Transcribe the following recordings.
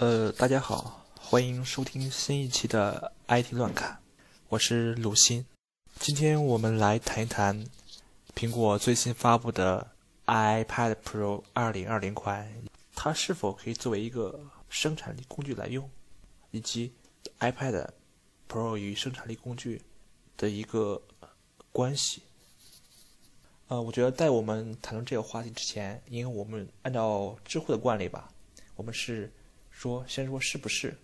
呃，大家好，欢迎收听新一期的 IT 乱侃，我是鲁鑫。今天我们来谈一谈苹果最新发布的 iPad Pro 2020款，它是否可以作为一个生产力工具来用，以及 iPad Pro 与生产力工具的一个关系。呃，我觉得在我们谈论这个话题之前，因为我们按照知乎的惯例吧，我们是。说先说是不是，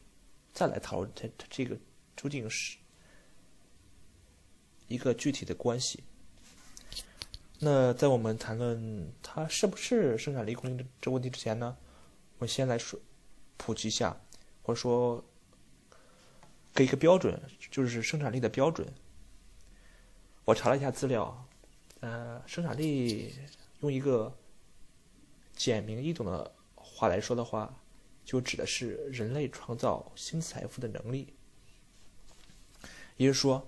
再来讨论它它这个究竟是一个具体的关系。那在我们谈论它是不是生产力工具这个问题之前呢，我先来说普及一下，或者说给一个标准，就是生产力的标准。我查了一下资料，呃，生产力用一个简明易懂的话来说的话。就指的是人类创造新财富的能力，也就是说，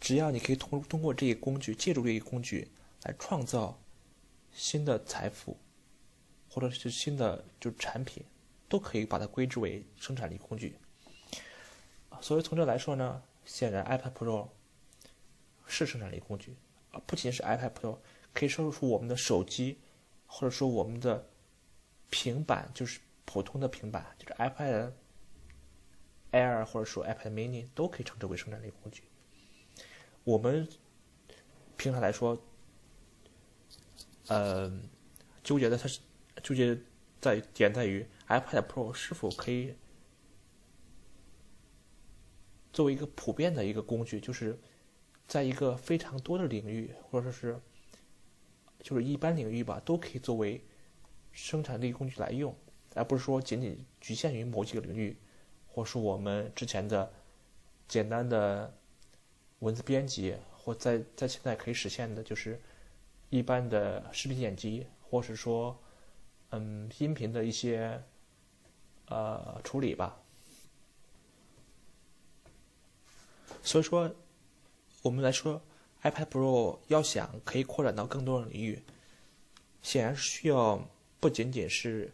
只要你可以通通过这一工具，借助这一工具来创造新的财富，或者是新的就产品，都可以把它归之为生产力工具。所以从这来说呢，显然 iPad Pro 是生产力工具啊，不仅是 iPad Pro，可以说出我们的手机，或者说我们的。平板就是普通的平板，就是 iPad Air 或者说 iPad Mini 都可以称之为生产力工具。我们平常来说，呃，纠结的它是纠结在点在于 iPad Pro 是否可以作为一个普遍的一个工具，就是在一个非常多的领域，或者说是就是一般领域吧，都可以作为。生产力工具来用，而不是说仅仅局限于某几个领域，或是我们之前的简单的文字编辑，或在在现在可以实现的，就是一般的视频剪辑，或是说嗯音频的一些呃处理吧。所以说，我们来说，iPad Pro 要想可以扩展到更多的领域，显然是需要。不仅仅是，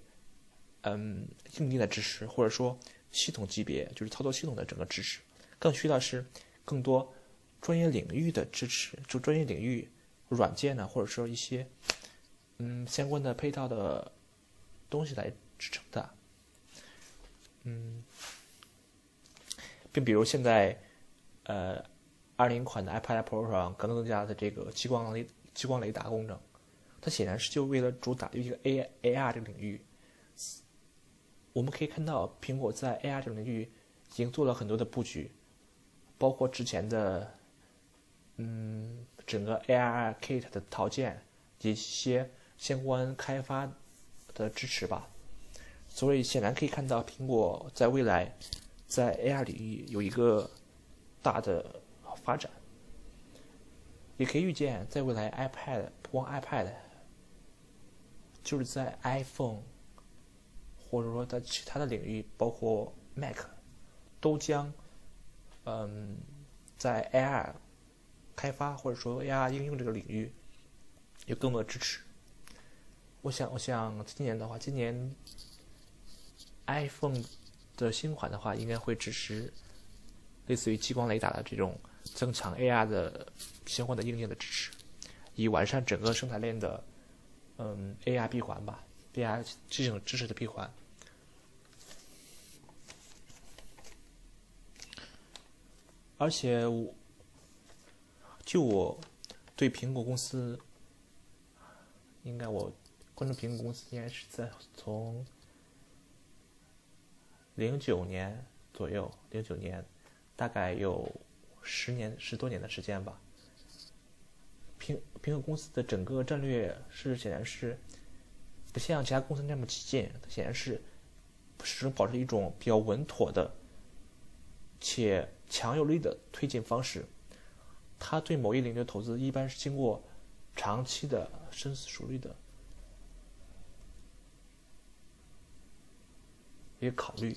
嗯，硬件的支持，或者说系统级别，就是操作系统的整个支持，更需要是更多专业领域的支持，就专业领域软件呢，或者说一些嗯相关的配套的东西来支撑的，嗯，并比如现在呃二零款的 iPad Pro 上可能增加的这个激光雷激光雷达功能。它显然是就为了主打一个 A A R 这个领域。我们可以看到，苹果在 A R 这个领域已经做了很多的布局，包括之前的，嗯，整个 A R Kit 的套件，一些相关开发的支持吧。所以显然可以看到，苹果在未来在 A R 领域有一个大的发展。也可以预见，在未来 iPad 不光 iPad。就是在 iPhone，或者说在其他的领域，包括 Mac，都将嗯在 AR 开发或者说 AR 应用这个领域有更多的支持。我想，我想今年的话，今年 iPhone 的新款的话，应该会支持类似于激光雷达的这种增强 AR 的相关的硬件的支持，以完善整个生态链的。嗯，AR 闭环吧，AR 这种知识的闭环。而且我，就我对苹果公司，应该我关注苹果公司应该是在从零九年左右，零九年大概有十年十多年的时间吧。苹苹果公司的整个战略是显然是不像其他公司那么激进，它显然是始终保持一种比较稳妥的且强有力的推进方式。它对某一领域的投资一般是经过长期的深思熟虑的一个考虑。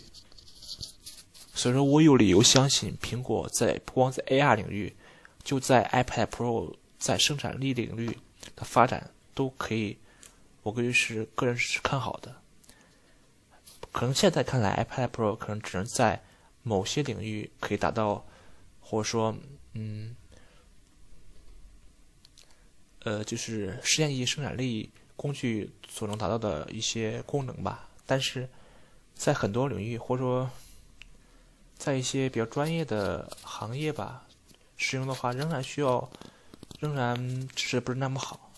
所以说我有理由相信，苹果在不光在 AR 领域，就在 iPad Pro。在生产力领域的发展都可以，我个人是个人是看好的。可能现在看来，iPad Pro 可能只能在某些领域可以达到，或者说，嗯，呃，就是实验级生产力工具所能达到的一些功能吧。但是在很多领域，或者说在一些比较专业的行业吧，使用的话仍然需要，仍然是不是那么好。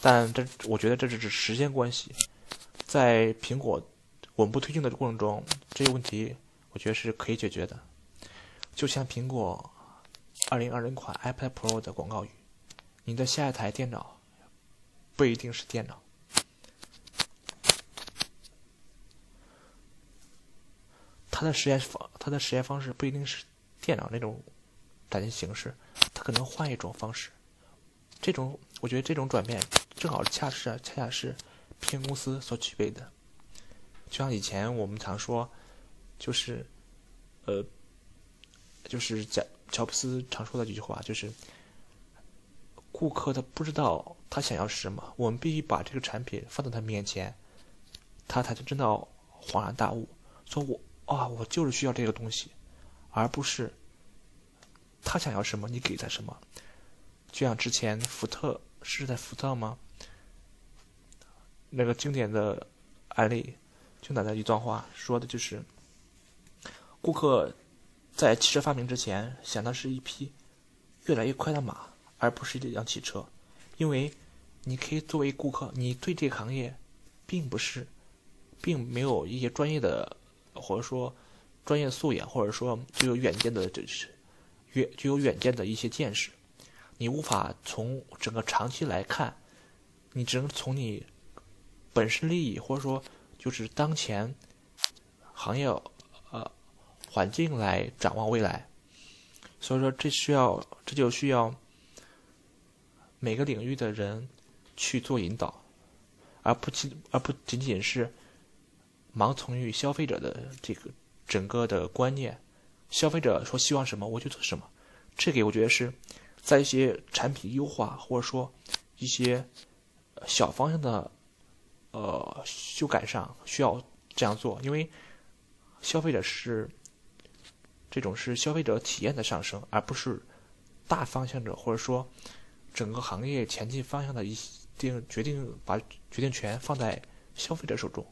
但这我觉得这只是时间关系，在苹果稳步推进的过程中，这些问题我觉得是可以解决的。就像苹果二零二零款 iPad Pro 的广告语：“你的下一台电脑不一定是电脑。”它的实验方，它的实验方式不一定是电脑那种展现形式，可能换一种方式。这种，我觉得这种转变。正好恰是恰恰是苹果公司所具备的，就像以前我们常说，就是，呃，就是贾乔布斯常说的几句话，就是顾客他不知道他想要什么，我们必须把这个产品放到他面前，他才知道恍然大悟，说我啊，我就是需要这个东西，而不是他想要什么你给他什么，就像之前福特是在福特吗？那个经典的案例，就拿的一段话，说的就是：顾客在汽车发明之前，想的是一匹越来越快的马，而不是一辆汽车。因为你可以作为顾客，你对这个行业并不是，并没有一些专业的，或者说专业素养，或者说具有远见的，就是远具有远见的一些见识，你无法从整个长期来看，你只能从你。本身利益，或者说就是当前行业呃环境来展望未来，所以说这需要这就需要每个领域的人去做引导，而不仅而不仅仅是盲从于消费者的这个整个的观念，消费者说希望什么我就做什么，这个我觉得是在一些产品优化或者说一些小方向的。呃，修改上需要这样做，因为消费者是这种是消费者体验的上升，而不是大方向的或者说整个行业前进方向的一定决定，把决定权放在消费者手中。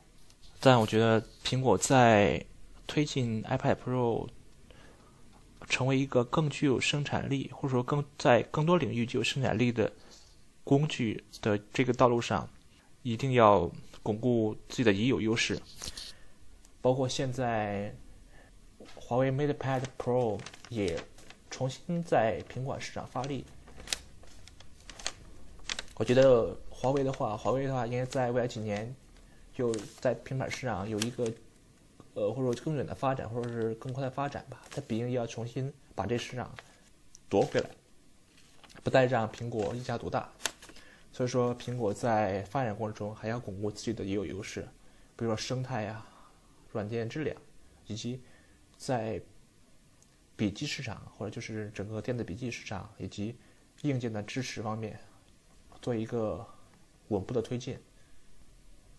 但我觉得苹果在推进 iPad Pro 成为一个更具有生产力，或者说更在更多领域具有生产力的工具的这个道路上。一定要巩固自己的已有优势，包括现在华为 MatePad Pro 也重新在苹果市场发力。我觉得华为的话，华为的话应该在未来几年就在平板市场有一个呃，或者说更远的发展，或者是更快的发展吧。它毕竟要重新把这市场夺回来，不再让苹果一家独大。所以说，苹果在发展过程中还要巩固自己的已有优势，比如说生态呀、软件质量，以及在笔记市场或者就是整个电子笔记市场以及硬件的支持方面，做一个稳步的推进。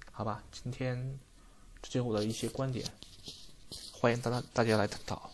好吧，今天这就是我的一些观点，欢迎大家大家来探讨。